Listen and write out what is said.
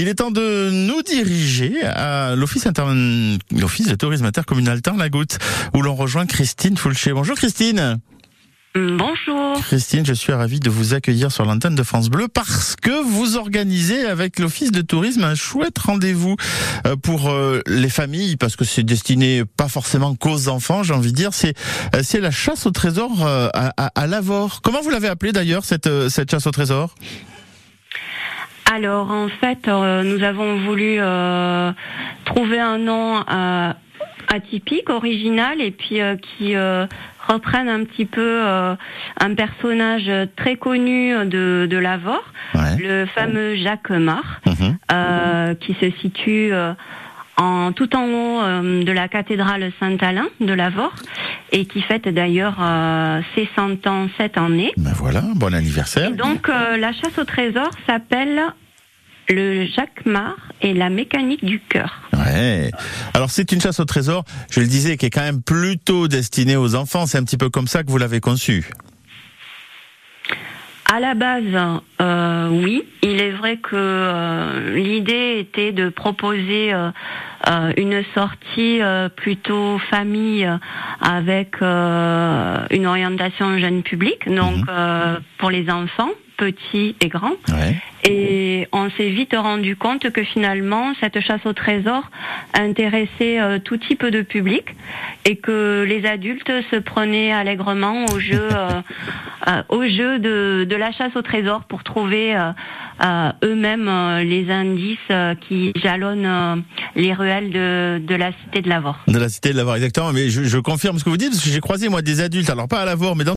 Il est temps de nous diriger à l'office inter... l'office de tourisme intercommunal Tarn-la-Goutte où l'on rejoint Christine Foulcher. Bonjour Christine. Bonjour. Christine, je suis ravi de vous accueillir sur l'antenne de France Bleu parce que vous organisez avec l'Office de tourisme un chouette rendez-vous euh, pour euh, les familles parce que c'est destiné pas forcément qu'aux enfants, j'ai envie de dire. C'est euh, c'est la chasse au trésor à, à, à Lavore. Comment vous l'avez appelé d'ailleurs cette cette chasse au trésor? Alors en fait, nous avons voulu trouver un nom atypique, original et puis qui reprennent un petit peu euh, un personnage très connu de, de Lavore, le fameux Jacques Mar, mhm. euh, qui se situe euh, en, tout en haut de la cathédrale Saint-Alain de Lavore et qui fête d'ailleurs ses 100 ans cette année. Ben voilà, bon anniversaire. donc la chasse au trésor s'appelle le Jacquemart et la mécanique du cœur. Ouais. Alors c'est une chasse au trésor, je le disais, qui est quand même plutôt destinée aux enfants. C'est un petit peu comme ça que vous l'avez conçu. À la base, euh, oui. Il est vrai que euh, l'idée était de proposer euh, une sortie plutôt famille avec une orientation jeune public, donc mhm. pour les enfants petits et grands. Et on s'est vite rendu compte que finalement, cette chasse au trésor intéressait euh, tout type de public et que les adultes se prenaient allègrement au jeu, euh, euh, au jeu de, de, la chasse au trésor pour trouver eux-mêmes les indices qui jalonnent les ruelles de, de, la cité de Lavore. De la cité de Lavore, exactement. Mais je, je confirme ce que vous dites parce que j'ai croisé moi des adultes, alors pas à Lavore, mais dans